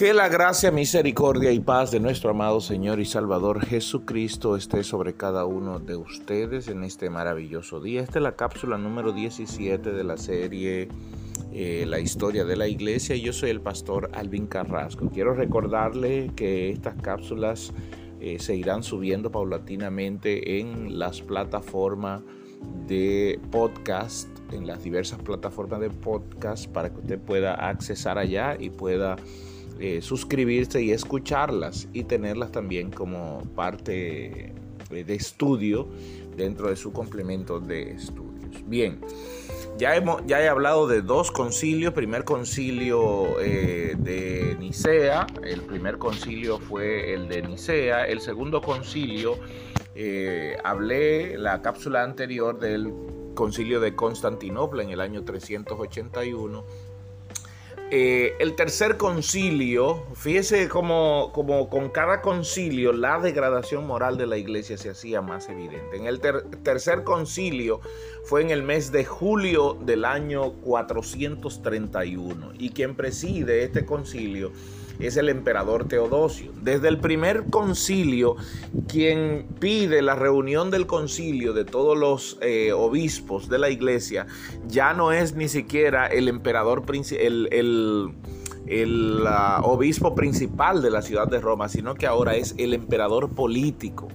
Que la gracia, misericordia y paz de nuestro amado Señor y Salvador Jesucristo esté sobre cada uno de ustedes en este maravilloso día. Esta es la cápsula número 17 de la serie eh, La historia de la iglesia. Yo soy el pastor Alvin Carrasco. Quiero recordarle que estas cápsulas eh, se irán subiendo paulatinamente en las plataformas de podcast, en las diversas plataformas de podcast para que usted pueda accesar allá y pueda eh, suscribirse y escucharlas y tenerlas también como parte eh, de estudio dentro de su complemento de estudios. Bien, ya, hemos, ya he hablado de dos concilios. Primer concilio eh, de Nicea, el primer concilio fue el de Nicea. El segundo concilio, hablé la cápsula anterior del concilio de Constantinopla en el año 381 eh, el tercer concilio, fíjese como, como, con cada concilio la degradación moral de la iglesia se hacía más evidente. En el tercer concilio fue en el mes de julio del año 431 y quien preside este concilio es el emperador Teodosio. Desde el primer concilio, quien pide la reunión del concilio de todos los eh, obispos de la iglesia, ya no es ni siquiera el emperador, el, el, el ah, obispo principal de la ciudad de Roma, sino que ahora es el emperador político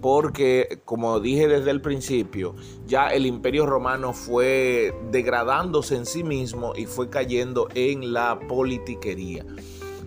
porque como dije desde el principio, ya el imperio romano fue degradándose en sí mismo y fue cayendo en la politiquería.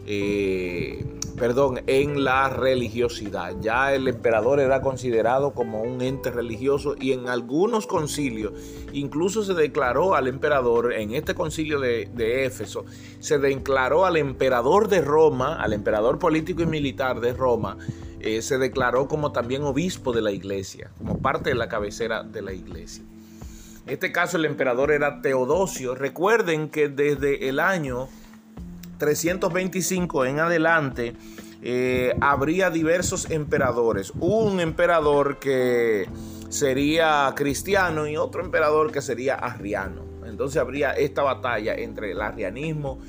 Eh, perdón, en la religiosidad. Ya el emperador era considerado como un ente religioso y en algunos concilios incluso se declaró al emperador, en este concilio de, Éfeso, se declaró al emperador de Roma, al emperador político y militar de Roma, eh, se declaró como también obispo de la iglesia, como parte de la cabecera de la iglesia. En este caso el emperador era Teodosio. Recuerden que desde el año 325 en adelante, eh, habría diversos emperadores. Un emperador que sería cristiano y otro emperador que sería arriano. Entonces habría esta batalla entre el arrianismo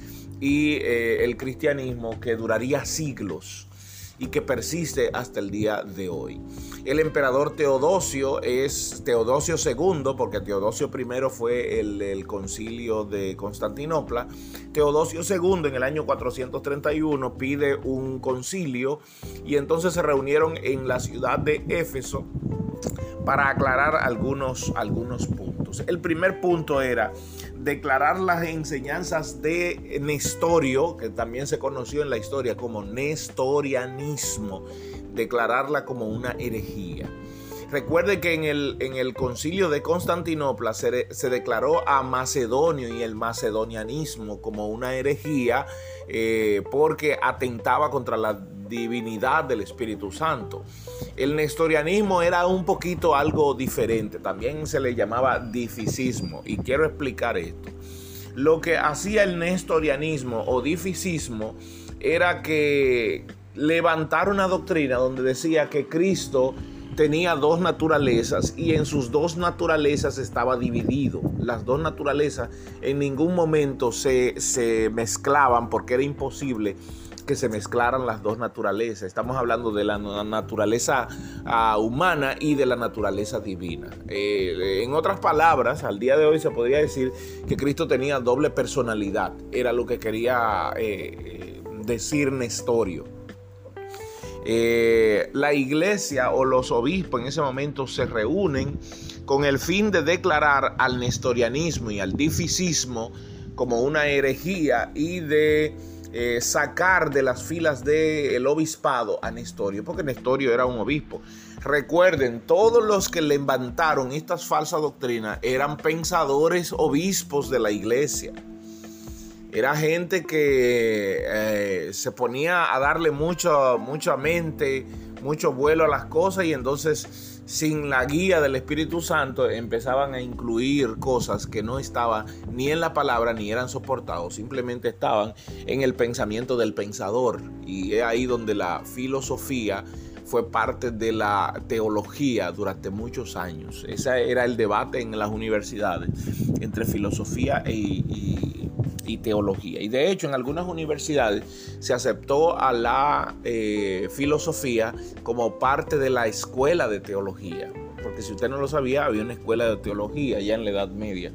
y eh, el cristianismo que duraría siglos y que persiste hasta el día de hoy. El emperador Teodosio es Teodosio II, porque Teodosio I fue el, concilio de Constantinopla. Teodosio II en el año 431 pide un concilio y entonces se reunieron en la ciudad de Éfeso para aclarar algunos, algunos puntos. El primer punto era declarar las enseñanzas de Nestorio, que también se conoció en la historia como nestorianismo, declararla como una herejía. Recuerde que en el, en el concilio de Constantinopla se, se, declaró a Macedonio y el macedonianismo como una herejía eh, porque atentaba contra la divinidad del Espíritu Santo. El nestorianismo era un poquito algo diferente, también se le llamaba dificismo y quiero explicar esto. Lo que hacía el nestorianismo o dificismo era que levantar una doctrina donde decía que Cristo tenía dos naturalezas y en sus dos naturalezas estaba dividido. Las dos naturalezas en ningún momento se, se mezclaban porque era imposible que se mezclaran las dos naturalezas. Estamos hablando de la naturaleza ah, humana y de la naturaleza divina. Eh, en otras palabras, al día de hoy se podría decir que Cristo tenía doble personalidad. Era lo que quería eh, decir Nestorio. Eh, la iglesia o los obispos en ese momento se reúnen con el fin de declarar al nestorianismo y al dificismo como una herejía y de eh, sacar de las filas del obispado a Nestorio, porque Nestorio era un obispo. Recuerden, todos los que levantaron estas falsas doctrinas eran pensadores obispos de la iglesia. Era gente que eh, se ponía a darle mucho, mucha mente, mucho vuelo a las cosas y entonces sin la guía del Espíritu Santo empezaban a incluir cosas que no estaban ni en la palabra ni eran soportados, simplemente estaban en el pensamiento del pensador. Y es ahí donde la filosofía fue parte de la teología durante muchos años. Ese era el debate en las universidades entre filosofía y, y teología. Y de hecho en algunas universidades se aceptó a la eh, filosofía como parte de la escuela de teología. Porque si usted no lo sabía, había una escuela de teología ya en la Edad Media.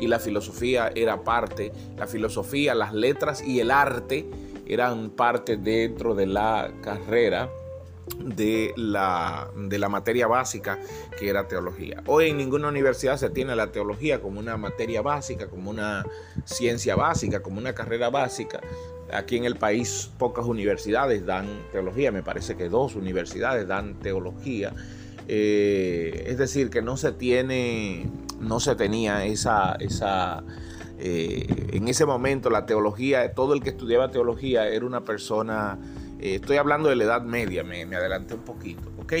Y la filosofía era parte, la filosofía, las letras y el arte eran parte dentro de la carrera de la, de la materia básica que era teología. Hoy en ninguna universidad se tiene la teología como una materia básica, como una ciencia básica, como una carrera básica. Aquí en el país pocas universidades dan teología, me parece que dos universidades dan teología. Eh, es decir, que no se tiene, no se tenía esa, esa eh, en ese momento la teología, todo el que estudiaba teología era una persona eh, estoy hablando de la Edad Media, me, adelanté un poquito, ¿ok?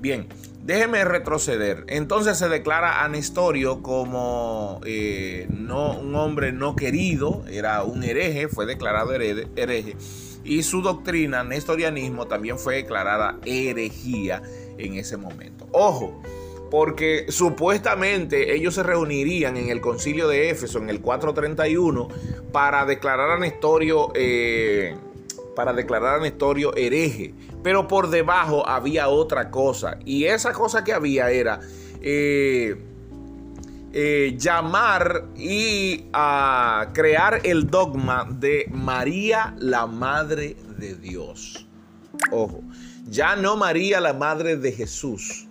Bien, déjeme retroceder. Entonces se declara a Nestorio como eh, no, un hombre no querido, era un hereje, fue declarado hereje. Y su doctrina, nestorianismo, también fue declarada herejía en ese momento. Ojo, porque supuestamente ellos se reunirían en el concilio de Éfeso en el 431 para declarar a Nestorio... Eh, para declarar a Nestorio hereje. Pero por debajo había otra cosa. Y esa cosa que había era eh, eh, llamar y a crear el dogma de María la Madre de Dios. Ojo, ya no María la Madre de Jesús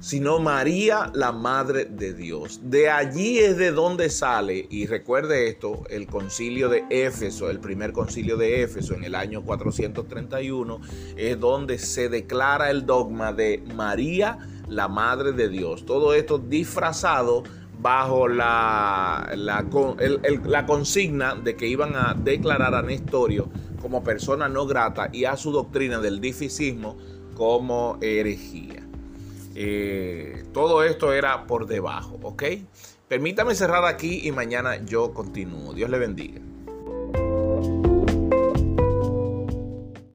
sino María, la Madre de Dios. De allí es de donde sale, y recuerde esto, el concilio de Éfeso, el primer concilio de Éfeso en el año 431, es donde se declara el dogma de María, la Madre de Dios. Todo esto disfrazado bajo la, consigna de que iban a declarar a Nestorio como persona no grata y a su doctrina del difisismo como herejía. Eh, todo esto era por debajo, ¿ok? Permítame cerrar aquí y mañana yo continúo. Dios le bendiga.